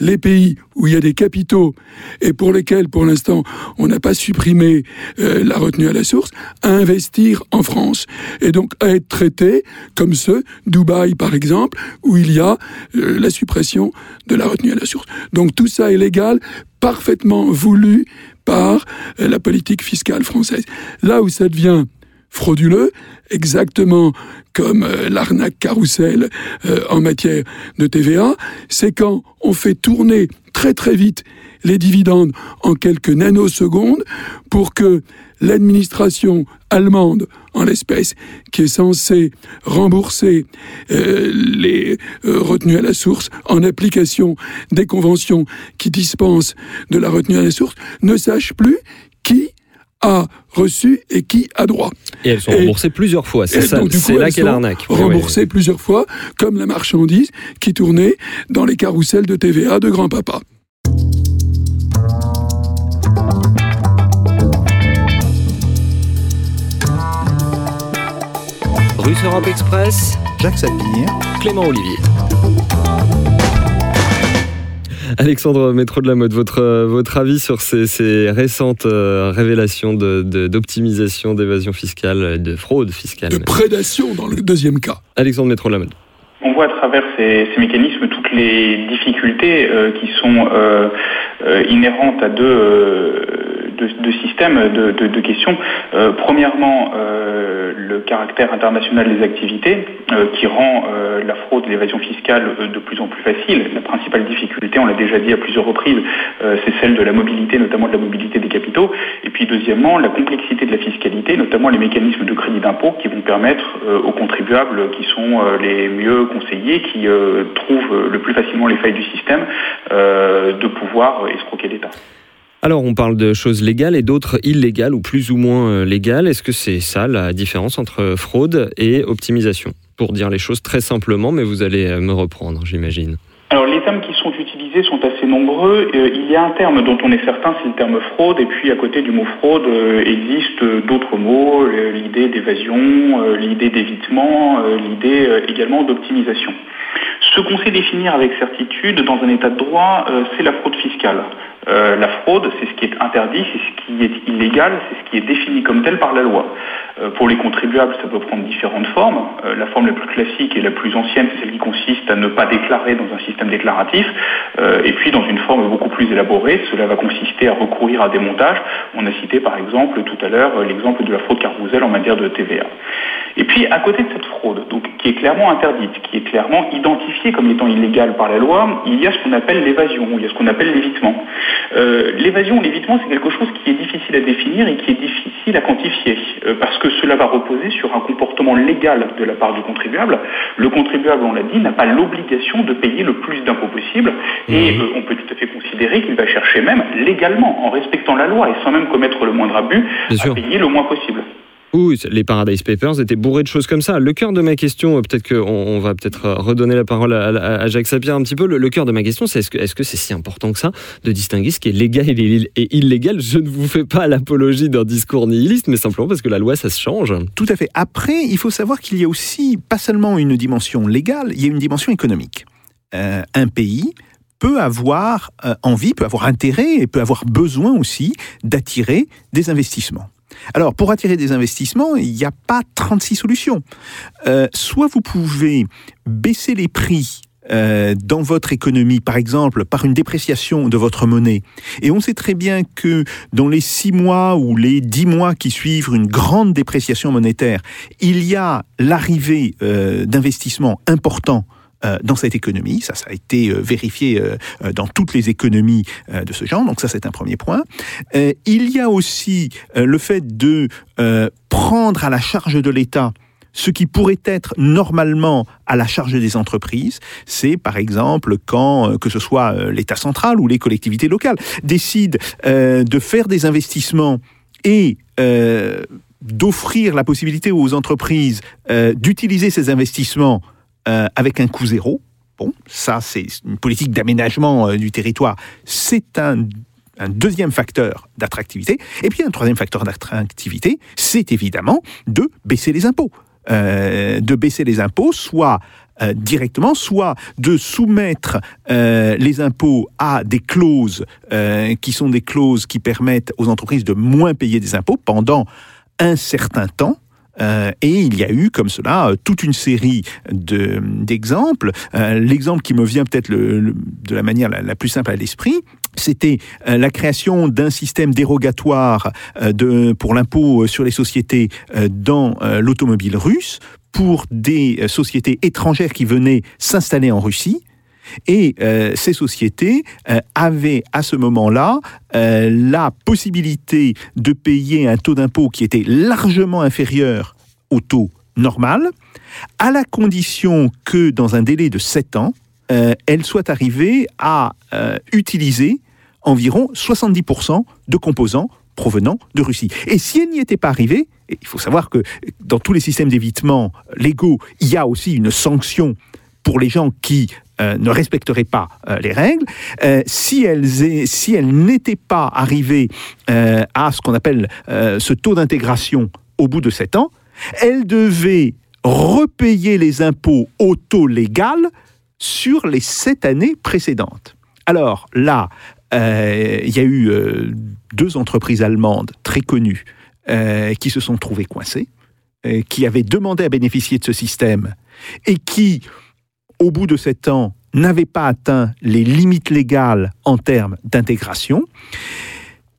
les pays où il y a des capitaux et pour lesquels, pour l'instant, on n'a pas supprimé euh, la retenue à la source, à investir en France et donc à être traités comme ceux, Dubaï par exemple, où il y a euh, la suppression de la retenue à la source. Donc tout ça est légal, parfaitement voulu par euh, la politique fiscale française. Là où ça devient frauduleux, exactement comme euh, l'arnaque carrousel euh, en matière de TVA, c'est quand on fait tourner très très vite les dividendes en quelques nanosecondes pour que l'administration allemande, en l'espèce, qui est censée rembourser euh, les retenues à la source en application des conventions qui dispensent de la retenue à la source, ne sache plus a reçu et qui a droit. Et elles sont remboursées plusieurs fois, c'est ça, c'est là qu'est l'arnaque. Remboursées plusieurs fois, comme la marchandise qui tournait dans les carousels de TVA de grand-papa. Russe Europe Express, Jacques Sapir, Clément Olivier. Alexandre Métro de la Mode, votre, euh, votre avis sur ces, récentes euh, révélations d'optimisation, d'évasion fiscale, de fraude fiscale De prédation dans le deuxième cas. Alexandre Métro de la Mode. On voit à travers ces, mécanismes toutes les difficultés euh, qui sont inhérentes à deux de, systèmes de, questions. Euh, premièrement, euh, le caractère international des activités euh, qui rend la fraude et l'évasion fiscale de plus en plus facile. La principale difficulté, on l'a déjà dit à plusieurs reprises, c'est celle de la mobilité, notamment de la mobilité des capitaux. Et puis deuxièmement, la complexité de la fiscalité, notamment les mécanismes de crédit d'impôt qui vont permettre aux contribuables qui sont les mieux conseillés, qui trouvent le plus facilement les failles du système, de pouvoir escroquer l'État. Alors, on parle de choses légales et d'autres illégales ou plus ou moins euh, légales. Est-ce que c'est ça la différence entre fraude et optimisation? Pour dire les choses très simplement, mais vous allez euh, me reprendre, j'imagine. Alors termes qui sont utilisés sont assez nombreux. Euh, il y a un terme dont on est certain, c'est le terme fraude, et puis à côté du mot fraude euh, existent d'autres mots, euh, l'idée d'évasion, euh, l'idée d'évitement, euh, l'idée euh, également d'optimisation. Ce qu'on sait définir avec certitude dans un état de droit, euh, c'est la fraude fiscale. Euh, la fraude, c'est ce qui est interdit, c'est ce qui est illégal, c'est ce qui est défini comme tel par la loi. Euh, pour les contribuables, ça peut prendre différentes formes. Euh, la forme la plus classique et la plus ancienne, c'est celle qui consiste à ne pas déclarer dans un système déclaratif. Et puis, dans une forme beaucoup plus élaborée, cela va consister à recourir à des montages. On a cité par exemple tout à l'heure l'exemple de la fraude carrousel en matière de TVA. Et puis, à côté de cette fraude, donc, qui est clairement interdite, qui est clairement identifiée comme étant illégale par la loi, il y a ce qu'on appelle l'évasion, il y a ce qu'on appelle l'évitement. Euh, l'évasion ou l'évitement, c'est quelque chose qui est difficile à définir et qui est difficile à quantifier, euh, parce que cela va reposer sur un comportement légal de la part du contribuable. Le contribuable, on l'a dit, n'a pas l'obligation de payer le plus d'impôts possible, et euh, on peut tout à fait considérer qu'il va chercher même légalement, en respectant la loi et sans même commettre le moindre abus, Bien à sûr. payer le moins possible. Oui, les Paradise Papers étaient bourrés de choses comme ça. Le cœur de ma question, euh, peut-être qu'on on va peut-être euh, redonner la parole à, Jacques Sapir un petit peu. Le, cœur de ma question, c'est est-ce que c'est si important que ça de distinguer ce qui est légal et, ill- et illégal? Je ne vous fais pas l'apologie d'un discours nihiliste, mais simplement parce que la loi, ça se change. Tout à fait. Après, il faut savoir qu'il y a aussi pas seulement une dimension légale, il y a une dimension économique. Euh, un pays peut avoir envie, peut avoir intérêt et peut avoir besoin aussi d'attirer des investissements. Alors, pour attirer des investissements, il n'y a pas 36 solutions. Euh, soit vous pouvez baisser les prix euh, dans votre économie, par exemple, par une dépréciation de votre monnaie. Et on sait très bien que dans les six mois ou les dix mois qui suivent une grande dépréciation monétaire, il y a l'arrivée euh, d'investissements importants dans cette économie. Ça, ça a été euh, vérifié euh, euh, dans toutes les économies euh, de ce genre. Donc ça, c'est un premier point. Euh, il y a aussi euh, le fait de euh, prendre à la charge de l'État ce qui pourrait être normalement à la charge des entreprises, c'est par exemple quand, euh, que ce soit euh, l'État central ou les collectivités locales, décident euh, de faire des investissements et euh, d'offrir la possibilité aux entreprises euh, d'utiliser ces investissements euh, avec un coût zéro. Bon, ça c'est une politique d'aménagement euh, du territoire. C'est un deuxième facteur d'attractivité. Et puis un troisième facteur d'attractivité, c'est évidemment de baisser les impôts. Euh, de baisser les impôts, soit directement, soit de soumettre les impôts à des clauses qui sont des clauses qui permettent aux entreprises de moins payer des impôts pendant un certain temps. Euh, et il y a eu comme cela euh, toute une série de- d'exemples. Euh, L'exemple qui me vient peut-être de la manière la, la plus simple à l'esprit, c'était la création d'un système dérogatoire de, pour l'impôt sur les sociétés dans l'automobile russe pour des sociétés étrangères qui venaient s'installer en Russie. Et euh, ces sociétés euh, avaient à ce moment-là euh, la possibilité de payer un taux d'impôt qui était largement inférieur au taux normal, à la condition que dans un délai de 7 ans, elles soient arrivées à utiliser environ 70% de composants provenant de Russie. Et si elles n'y étaient pas arrivées, il faut savoir que dans tous les systèmes d'évitement légaux, il y a aussi une sanction pour les gens qui euh, ne respecteraient pas euh, les règles, euh, si elles, si elles n'étaient pas arrivées à ce qu'on appelle ce taux d'intégration au bout de sept ans, elles devaient repayer les impôts au taux légal sur les sept années précédentes. Alors là, il y a eu deux entreprises allemandes très connues qui se sont trouvées coincées, qui avaient demandé à bénéficier de ce système et qui, au bout de sept ans, n'avaient pas atteint les limites légales en termes d'intégration.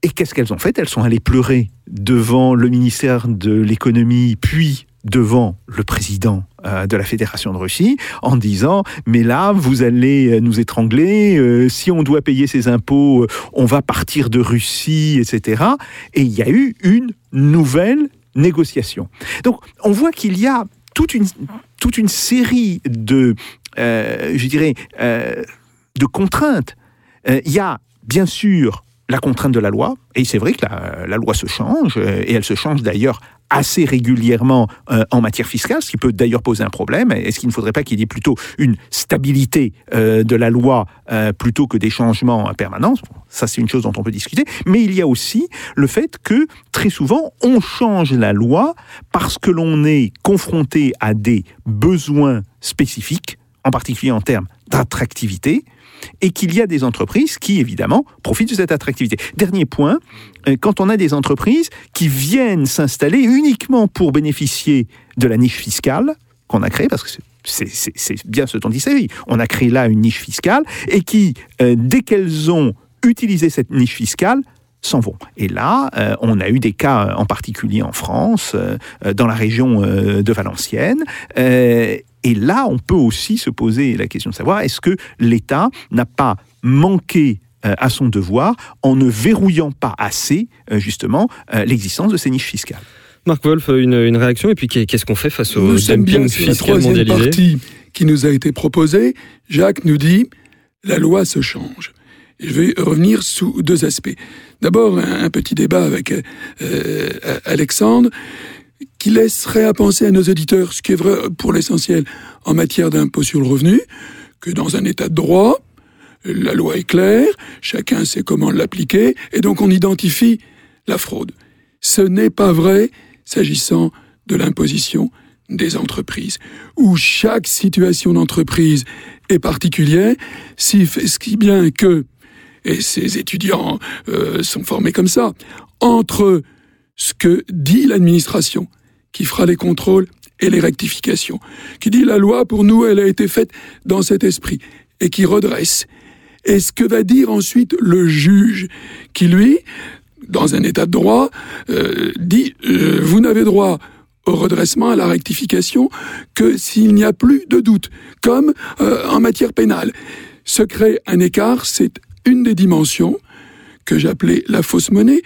Et qu'est-ce qu'elles ont fait? Elles sont allées pleurer devant le ministère de l'économie, puis devant le président euh, de la Fédération de Russie, en disant mais là vous allez euh, nous étrangler, euh, si on doit payer ces impôts, on va partir de Russie, etc. Et il y a eu une nouvelle négociation. Donc on voit qu'il y a toute une série de, je dirais, euh, de contraintes. Euh, Il y a bien sûr la contrainte de la loi, et c'est vrai que la, loi se change, euh, et elle se change d'ailleurs assez régulièrement euh, en matière fiscale, ce qui peut d'ailleurs poser un problème. Est-ce qu'il ne faudrait pas qu'il y ait plutôt une stabilité euh, de la loi euh, plutôt que des changements permanents Ça, c'est une chose dont on peut discuter. Mais il y a aussi le fait que très souvent, on change la loi parce que l'on est confronté à des besoins spécifiques, en particulier en termes d'attractivité, et qu'il y a des entreprises qui, évidemment, profitent de cette attractivité. Dernier point, euh, quand on a des entreprises qui viennent s'installer uniquement pour bénéficier de la niche fiscale qu'on a créée, parce que c'est bien ce dont il s'agit, on a créé là une niche fiscale, et qui, euh, dès qu'elles ont utilisé cette niche fiscale, s'en vont. Et là, euh, on a eu des cas en particulier en France, dans la région de Valenciennes, et là, on peut aussi se poser la question de savoir est-ce que l'État n'a pas manqué euh, à son devoir en ne verrouillant pas assez, euh, justement, euh, l'existence de ces niches fiscales? Marc Wolf, une, réaction, et puis qu'est-ce qu'on fait face au dumping fiscal la mondialisé? partie qui nous a été proposée, Jacques nous dit la loi se change. je vais revenir sous deux aspects. D'abord, un, petit débat avec Alexandre qui laisserait à penser à nos auditeurs, ce qui est vrai pour l'essentiel en matière d'impôt sur le revenu, que dans un état de droit, la loi est claire, chacun sait comment l'appliquer, et donc on identifie la fraude. Ce n'est pas vrai s'agissant de l'imposition des entreprises, où chaque situation d'entreprise est particulière, si, bien que, et ces étudiants euh, sont formés comme ça, entre ce que dit l'administration, qui fera les contrôles et les rectifications, qui dit la loi, pour nous, elle a été faite dans cet esprit, et qui redresse. Et ce que va dire ensuite le juge, qui lui, dans un état de droit, euh, dit, euh, vous n'avez droit au redressement, à la rectification, que s'il n'y a plus de doute, comme euh, en matière pénale. Se crée un écart, c'est une des dimensions que j'appelais la fausse monnaie.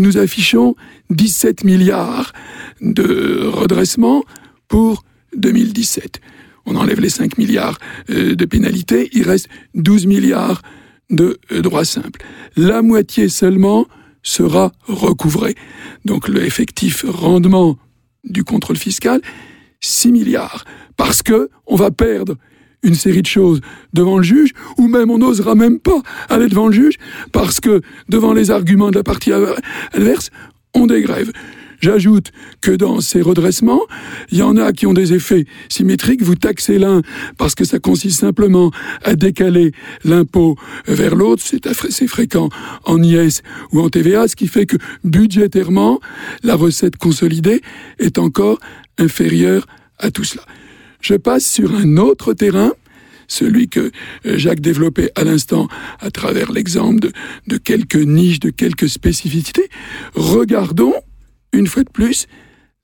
Nous affichons 17 milliards de redressement pour 2017. On enlève les 5 milliards euh, de pénalités, il reste 12 milliards de euh, droits simples. La moitié seulement sera recouvrée. Donc le effectif rendement du contrôle fiscal, 6 milliards. Parce que on va perdre une série de choses devant le juge, ou même on n'osera même pas aller devant le juge, parce que devant les arguments de la partie adverse, on dégrève. J'ajoute que dans ces redressements, il y en a qui ont des effets symétriques. Vous taxez l'un parce que ça consiste simplement à décaler l'impôt vers l'autre. C'est assez fréquent en IS ou en TVA, ce qui fait que budgétairement, la recette consolidée est encore inférieure à tout cela. Je passe sur un autre terrain celui que euh, Jacques développait à l'instant à travers l'exemple de, quelques niches, de quelques spécificités. Regardons une fois de plus,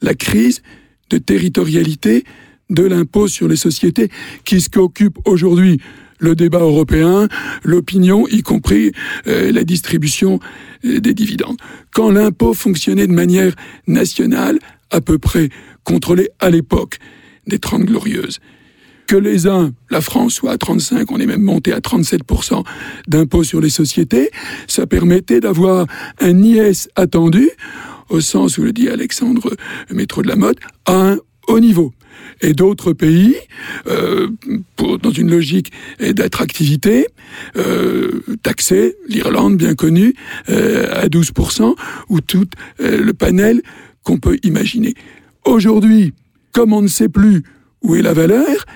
la crise de territorialité de l'impôt sur les sociétés qui ce occupe aujourd'hui le débat européen, l'opinion, y compris euh, la distribution euh, des dividendes. Quand l'impôt fonctionnait de manière nationale, à peu près contrôlé à l'époque des Trente Glorieuses, que les uns, la France soit à 35, on est même monté à 37% d'impôt sur les sociétés, ça permettait d'avoir un IS attendu au sens où le dit Alexandre Métro de la Mode, à un haut niveau. Et d'autres pays, euh, pour, dans une logique d'attractivité, euh, taxés, l'Irlande bien connue, euh, à 12%, ou tout euh, le panel qu'on peut imaginer. Aujourd'hui, comme on ne sait plus où est la valeur,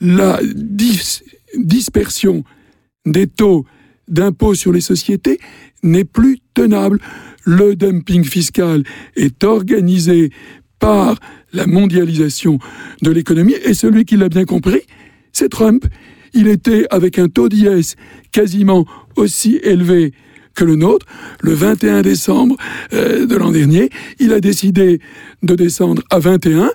la dispersion des taux d'impôt sur les sociétés n'est plus tenable le dumping fiscal est organisé par la mondialisation de l'économie, et celui qui l'a bien compris, c'est Trump. Il était avec un taux d'IS quasiment aussi élevé que le nôtre. Le 21 décembre euh, de l'an dernier, il a décidé de descendre à 21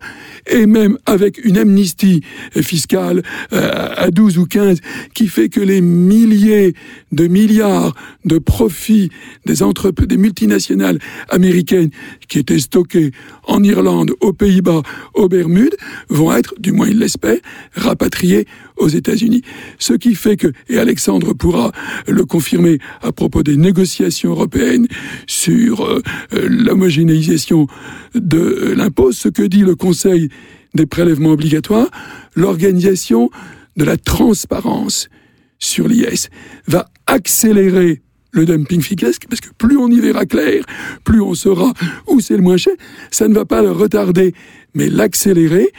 et même avec une amnistie fiscale euh, à 12 ou 15 qui fait que les milliers de milliards de profits des entreprises, des multinationales américaines qui étaient stockés en Irlande, aux Pays-Bas, aux Bermudes, vont être, du moins il l'espère, rapatriés aux États-Unis. Ce qui fait que, et Alexandre pourra le confirmer à propos des négociations européennes sur euh, euh, l'homogénéisation de l'impôt, ce que dit le Conseil des prélèvements obligatoires, l'organisation de la transparence sur l'IS va accélérer le dumping fiscal, parce que plus on y verra clair, plus on saura où c'est le moins cher, ça ne va pas le retarder, mais l'accélérer.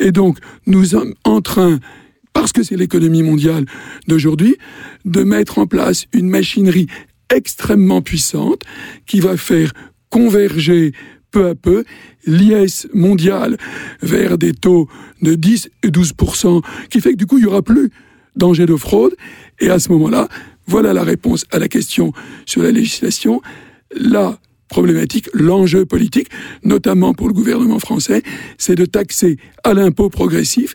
Et donc, nous sommes en train, parce que c'est l'économie mondiale d'aujourd'hui, de mettre en place une machinerie extrêmement puissante qui va faire converger peu à peu l'IS mondial vers des taux de 10 et 12% qui fait que du coup, il n'y aura plus danger de fraude. Et à ce moment-là, voilà la réponse à la question sur la législation. La problématique, l'enjeu politique, notamment pour le gouvernement français, c'est de taxer à l'impôt progressif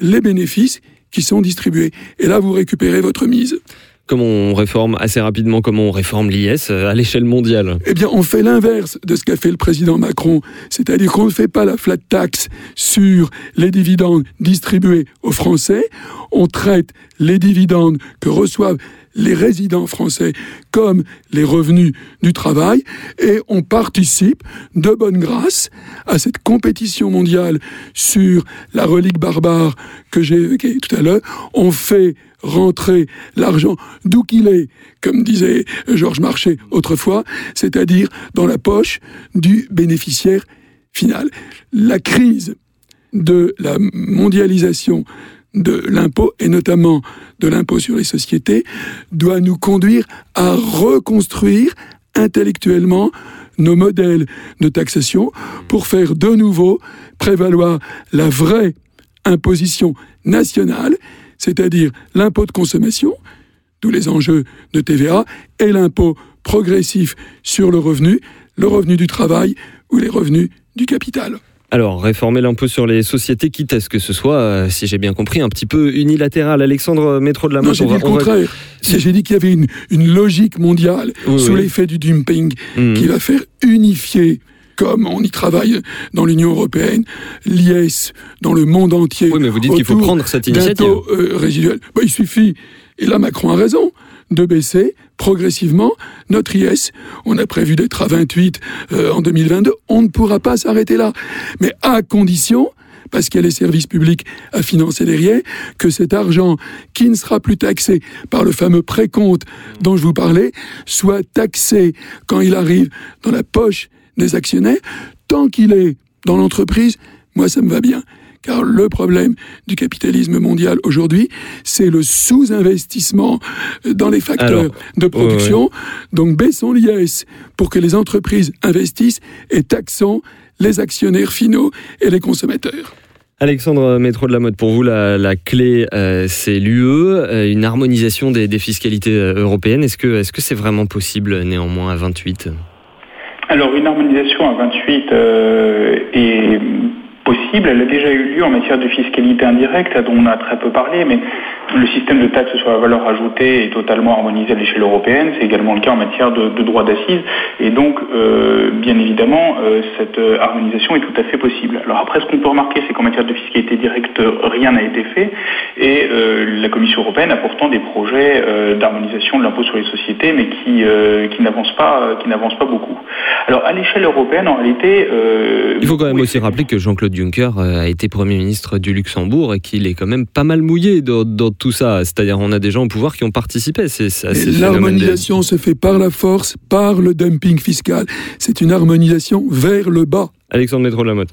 les bénéfices qui sont distribués. Et là, vous récupérez votre mise. Comment on réforme assez rapidement, comment on réforme l'IS à l'échelle mondiale? Eh bien, on fait l'inverse de ce qu'a fait le président Macron. C'est-à-dire qu'on ne fait pas la flat tax sur les dividendes distribués aux Français. On traite les dividendes que reçoivent les résidents français comme les revenus du travail et on participe de bonne grâce à cette compétition mondiale sur la relique barbare que j'ai évoquée tout à l'heure. On fait rentrer l'argent d'où qu'il est, comme disait Georges Marchais autrefois, c'est-à-dire dans la poche du bénéficiaire final. La crise de la mondialisation de l'impôt, et notamment de l'impôt sur les sociétés, doit nous conduire à reconstruire intellectuellement nos modèles de taxation pour faire de nouveau prévaloir la vraie imposition nationale c'est-à-dire l'impôt de consommation, d'où les enjeux de TVA, et l'impôt progressif sur le revenu, le revenu du travail ou les revenus du capital. Alors, réformer l'impôt sur les sociétés, quitte à ce que ce soit, euh, si j'ai bien compris, un petit peu unilatéral. Alexandre Métro de la Non, j'ai dit le contraire. J'ai dit qu'il y avait une, une logique mondiale Oui, sous oui. l'effet du dumping Mhm. qui va faire unifier, comme on y travaille dans l'Union européenne, l'IS dans le monde entier. Oui, mais vous dites qu'il faut prendre cette initiative. taux, euh, résiduel. Bah, il suffit, et là Macron a raison, de baisser progressivement notre IS. On a prévu d'être à 28 euh, en 2022. On ne pourra pas s'arrêter là. Mais à condition, parce qu'il y a les services publics à financer derrière, que cet argent qui ne sera plus taxé par le fameux précompte dont je vous parlais, soit taxé quand il arrive dans la poche des actionnaires, tant qu'il est dans l'entreprise, moi ça me va bien. Car le problème du capitalisme mondial aujourd'hui, c'est le sous-investissement dans les facteurs Alors, de production. Donc baissons l'IS pour que les entreprises investissent et taxons les actionnaires finaux et les consommateurs. Alexandre Métro de la Mode, pour vous, la, la clé, euh, c'est l'UE, euh, une harmonisation des, des fiscalités euh, européennes. Est-ce que est-ce que c'est vraiment possible néanmoins à 28 Alors une harmonisation à 28 euh, est possible, elle a déjà eu lieu en matière de fiscalité indirecte, dont on a très peu parlé, mais le système de taxe sur la valeur ajoutée est totalement harmonisé à l'échelle européenne, c'est également le cas en matière de, de droit d'assises, et donc euh, bien évidemment euh, cette euh, harmonisation est tout à fait possible. Alors après ce qu'on peut remarquer c'est qu'en matière de fiscalité directe rien n'a été fait, et euh, la Commission européenne a pourtant des projets d'harmonisation de l'impôt sur les sociétés, mais qui, qui n'avancent pas, qui n'avancent pas beaucoup. Alors à l'échelle européenne en réalité... Il faut quand même aussi rappeler que Jean-Claude Juncker euh, a été Premier ministre du Luxembourg et qu'il est quand même pas mal mouillé dans, dans tout ça. C'est-à-dire on a des gens au pouvoir qui ont participé. Phénomène des- L'harmonisation se fait par la force, par le dumping fiscal. C'est une harmonisation vers le bas. Alexandre Métro de la Motte.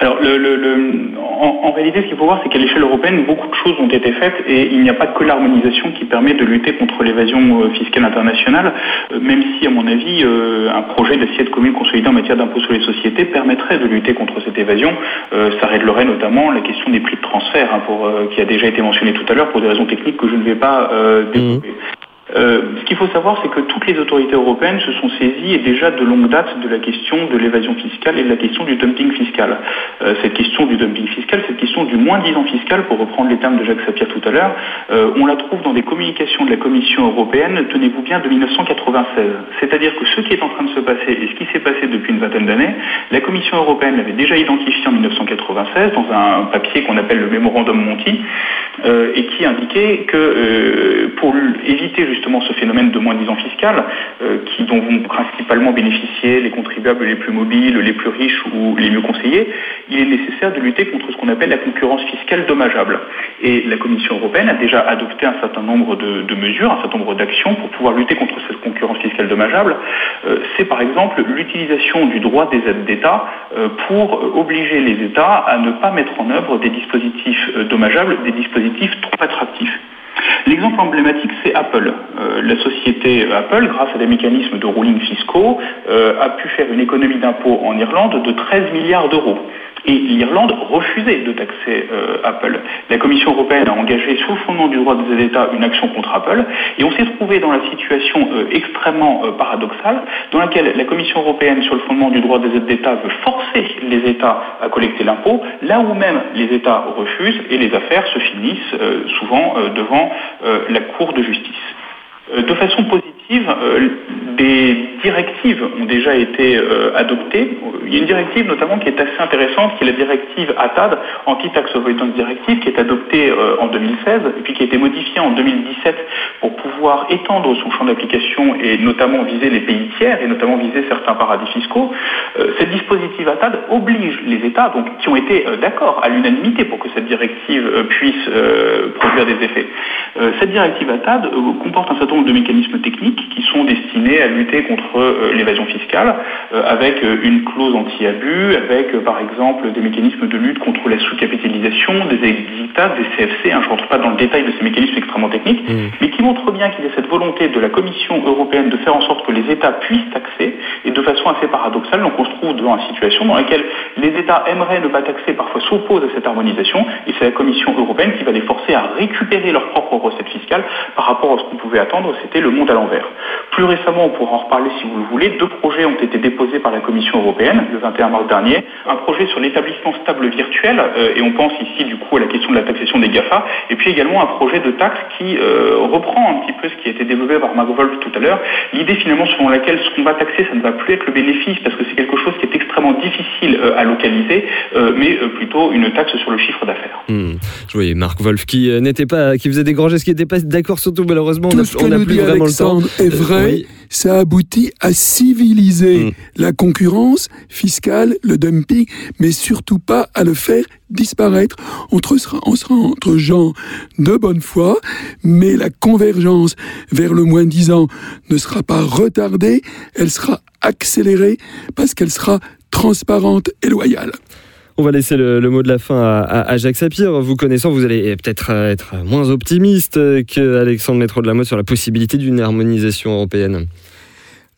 Alors, le, le- le- en, en réalité, ce qu'il faut voir, c'est qu'à l'échelle européenne, beaucoup de choses ont été faites et il n'y a pas que l'harmonisation qui permet de lutter contre l'évasion euh, fiscale internationale, euh, même si, à mon avis, euh, un projet d'assiette commune consolidée en matière d'impôt sur les sociétés permettrait de lutter contre cette évasion. Ça réglerait notamment la question des prix de transfert, hein, pour, qui a déjà été mentionnée tout à l'heure pour des raisons techniques que je ne vais pas euh, développer. Euh, ce qu'il faut savoir, c'est que toutes les autorités européennes se sont saisies et déjà de longue date de la question de l'évasion fiscale et de la question du dumping fiscal. Euh, cette question du dumping fiscal, cette question du moins disant fiscal, pour reprendre les termes de Jacques Sapir tout à l'heure, euh, on la trouve dans des communications de la Commission européenne, tenez-vous bien, de 1996. C'est-à-dire que ce qui est en train de se passer et ce qui s'est passé depuis une vingtaine d'années, la Commission européenne l'avait déjà identifié en 1996 dans un papier qu'on appelle le mémorandum Monti, et qui indiquait que pour éviter justement ce phénomène de moins-disant fiscal, euh, qui, dont vont principalement bénéficier les contribuables les plus mobiles, les plus riches ou les mieux conseillés, il est nécessaire de lutter contre ce qu'on appelle la concurrence fiscale dommageable. Et la Commission européenne a déjà adopté un certain nombre de, mesures, un certain nombre d'actions pour pouvoir lutter contre cette concurrence fiscale dommageable. Euh, C'est par exemple l'utilisation du droit des aides d'État euh, pour obliger les États à ne pas mettre en œuvre des dispositifs dommageables, des dispositifs trop attractifs. L'exemple emblématique, c'est Apple. Euh, la société Apple, grâce à des mécanismes de ruling fiscaux, euh, a pu faire une économie d'impôts en Irlande de 13 milliards d'euros. Et l'Irlande refusait de taxer euh, Apple. La Commission européenne a engagé, sous le fondement du droit des États, une action contre Apple. Et on s'est trouvé dans la situation euh, extrêmement euh, paradoxale, dans laquelle la Commission européenne, sur le fondement du droit des aides d'État, veut forcer les États à collecter l'impôt, là où même les États refusent et les affaires se finissent souvent devant la Cour de justice. Euh, De façon positive, euh, des directives ont déjà été euh, adoptées. Il y a une directive notamment qui est assez intéressante, qui est la directive ATAD, Anti-Tax Avoidance Directive, qui est adoptée en 2016 et puis qui a été modifiée en 2017 pour pouvoir étendre son champ d'application et notamment viser les pays tiers et notamment viser certains paradis fiscaux. Cette dispositive ATAD oblige les États, donc qui ont été d'accord à l'unanimité pour que cette directive puisse produire des effets. Cette directive ATAD comporte un certain de mécanismes techniques qui sont destinés à lutter contre euh, l'évasion fiscale, euh, avec euh, une clause anti-abus, avec par exemple des mécanismes de lutte contre la sous-capitalisation, des exitats, des CFC. hein, je ne rentre pas dans le détail de ces mécanismes extrêmement techniques, mais qui montrent bien qu'il y a cette volonté de la Commission européenne de faire en sorte que les États puissent taxer, et de façon assez paradoxale, donc on se trouve devant une situation dans laquelle les États aimeraient ne pas taxer, parfois s'opposent à cette harmonisation, et c'est la Commission européenne qui va les forcer à récupérer leurs propres recettes fiscales par rapport à ce qu'on pouvait attendre, c'était le monde à l'envers. Plus récemment, on pourra en reparler si vous le voulez, deux projets ont été déposés par la Commission européenne le 21 mars dernier, un projet sur l'établissement stable virtuel, euh, et on pense ici du coup à la question de la taxation des GAFA, et puis également un projet de taxe qui euh, reprend un petit peu ce qui a été développé par Mark Wolf tout à l'heure, l'idée finalement selon laquelle ce qu'on va taxer, ça ne va plus être le bénéfice, parce que c'est quelque chose qui est extrêmement difficile euh, à localiser, euh, mais euh, plutôt une taxe sur le chiffre d'affaires. Hmm. Je voyais Marc Wolf qui euh, n'était pas, qui faisait des grands gestes, qui n'était pas d'accord, surtout malheureusement, on Tout n'a ce que on n'a nous plus dit vraiment le temps. Alexandre est vrai. oui. Ça aboutit à civiliser Mm. la concurrence fiscale, le dumping, mais surtout pas à le faire disparaître. On sera, on sera entre gens de bonne foi, mais la convergence vers le moins disant ne sera pas retardée, elle sera accélérée parce qu'elle sera transparente et loyale. On va laisser le, mot de la fin à, Jacques Sapir. Vous connaissant, vous allez peut-être euh, être moins optimiste que Alexandre Métro de la Motte sur la possibilité d'une harmonisation européenne.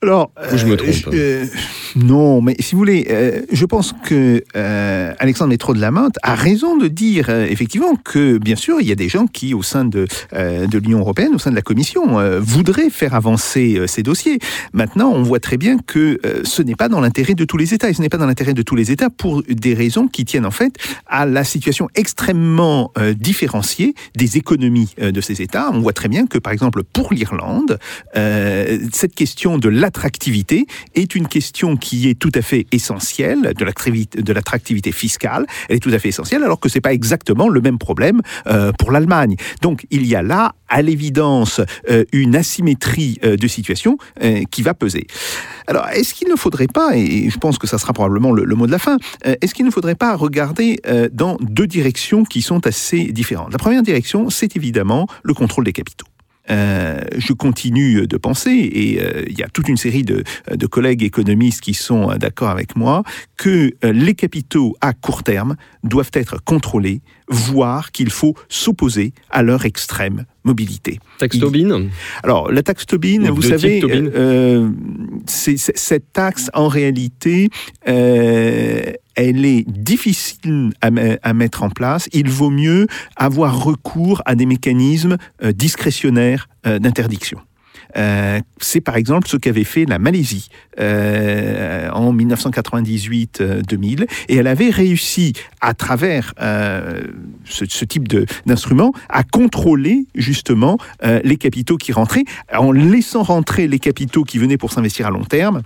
Alors, Ou je me trompe. je- euh, non, mais si vous voulez, euh, je pense que euh, Alexandre Métro de la Motte a raison de dire euh, effectivement que, bien sûr, il y a des gens qui, au sein de, euh, de l'Union européenne, au sein de la Commission, euh, voudraient faire avancer euh, ces dossiers. Maintenant, on voit très bien que euh, ce n'est pas dans l'intérêt de tous les États, et ce n'est pas dans l'intérêt de tous les États pour des raisons qui tiennent en fait à la situation extrêmement euh, différenciée des économies euh, de ces États. On voit très bien que, par exemple, pour l'Irlande, euh, cette question de l'attractivité est une question qui est tout à fait essentielle, de l'attractivité- fiscale, elle est tout à fait essentielle, alors que c'est pas exactement le même problème euh, pour l'Allemagne. Donc il y a là, à l'évidence, euh, une asymétrie euh, de situation qui va peser. Alors, est-ce qu'il ne faudrait pas, et je pense que ça sera probablement le, mot de la fin, est-ce qu'il ne faudrait pas regarder dans deux directions qui sont assez différentes? La première direction, c'est évidemment le contrôle des capitaux. Euh, je continue de penser, et euh, il y a toute une série de, collègues économistes qui sont euh, d'accord avec moi, que les capitaux à court terme doivent être contrôlés, voire qu'il faut s'opposer à leur extrême mobilité. Taxe Tobin Alors, la taxe Tobin, Ou vous savez, Tobin. euh, c'est- cette taxe, en réalité, euh, elle est difficile à, me- à mettre en place. Il vaut mieux avoir recours à des mécanismes euh, discrétionnaires euh, d'interdiction. Euh, c'est par exemple ce qu'avait fait la Malaisie euh, en 1998-2000, et elle avait réussi à travers euh, ce, type d'instrument à contrôler justement euh, les capitaux qui rentraient, en laissant rentrer les capitaux qui venaient pour s'investir à long terme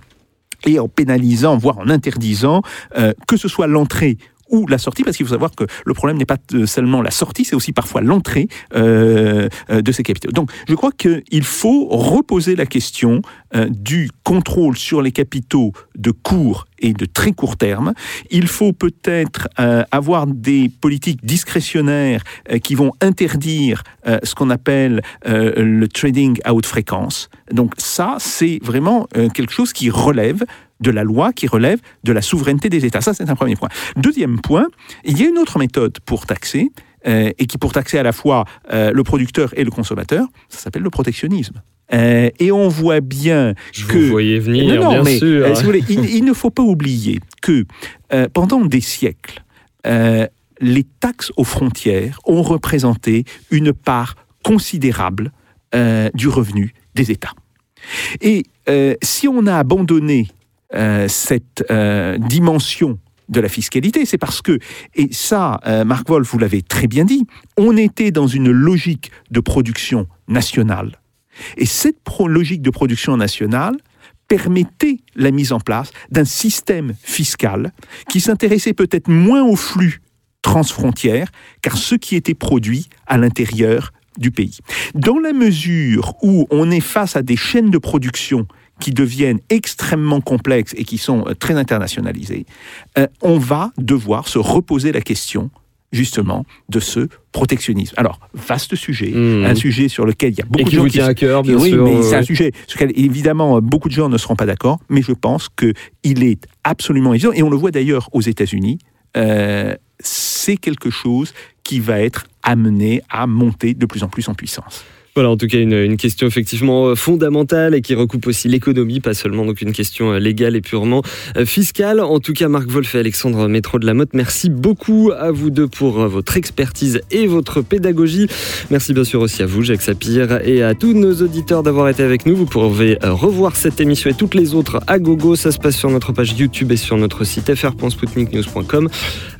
et en pénalisant, voire en interdisant, euh, que ce soit l'entrée ou la sortie, parce qu'il faut savoir que le problème n'est pas euh, seulement la sortie, c'est aussi parfois l'entrée euh, euh, de ces capitaux. Donc je crois qu'il faut reposer la question euh, du contrôle sur les capitaux de court et de très court terme. Il faut peut-être euh, avoir des politiques discrétionnaires qui vont interdire euh, ce qu'on appelle le trading à haute fréquence. Donc ça, c'est vraiment quelque chose qui relève de la loi, qui relève de la souveraineté des États. Ça, c'est un premier point. Deuxième point, il y a une autre méthode pour taxer, euh, et qui pour taxer à la fois euh, le producteur et le consommateur, ça s'appelle le protectionnisme. Euh, et on voit bien Je que... vous voyais venir, Non, non, bien mais, sûr. si vous voulez, il, il ne faut pas oublier que pendant des siècles, les taxes aux frontières ont représenté une part considérable du revenu des États. Et si on a abandonné euh, cette euh, dimension de la fiscalité, c'est parce que, et ça, euh, Marc Wolf, vous l'avez très bien dit, on était dans une logique de production nationale. Et cette logique de production nationale permettait la mise en place d'un système fiscal qui s'intéressait peut-être moins aux flux transfrontières car ce qui était produit à l'intérieur du pays. Dans la mesure où on est face à des chaînes de production qui deviennent extrêmement complexes et qui sont euh, très internationalisées, euh, on va devoir se reposer la question justement de ce protectionnisme. Alors, vaste sujet, Mmh. un sujet sur lequel il y a beaucoup Et de qui gens vous qui tient à cœur, bien oui, sûr. mais c'est un sujet sur lequel, évidemment, beaucoup de gens ne seront pas d'accord, mais je pense qu'il est absolument évident, et on le voit d'ailleurs aux États-Unis, euh, c'est quelque chose qui va être amené à monter de plus en plus en puissance. Voilà, en tout cas, une, question effectivement euh, fondamentale et qui recoupe aussi l'économie, pas seulement donc une question euh, légale et purement euh, fiscale. En tout cas, Marc Wolf et Alexandre Métro de la Motte, merci beaucoup à vous deux pour votre expertise et votre pédagogie. Merci bien sûr aussi à vous, Jacques Sapir, et à tous nos auditeurs d'avoir été avec nous. Vous pourrez revoir cette émission et toutes les autres à gogo. Ça se passe sur notre page YouTube et sur notre site fr.spoutniknews.com.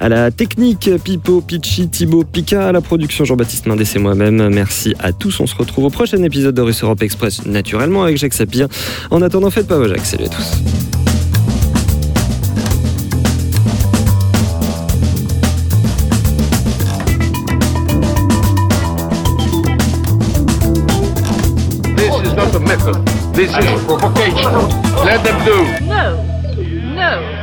À la technique, Pipo, Pichi, Thibaut, Pika, à la production, Jean-Baptiste Mendes et moi-même. Merci à tous. On se retrouve au prochain épisode de Russe Europe Express, naturellement avec Jacques Sapir. En attendant, faites pas vos Jacques. Salut à tous. This is not a method. This is provocation. Let them do. No, no.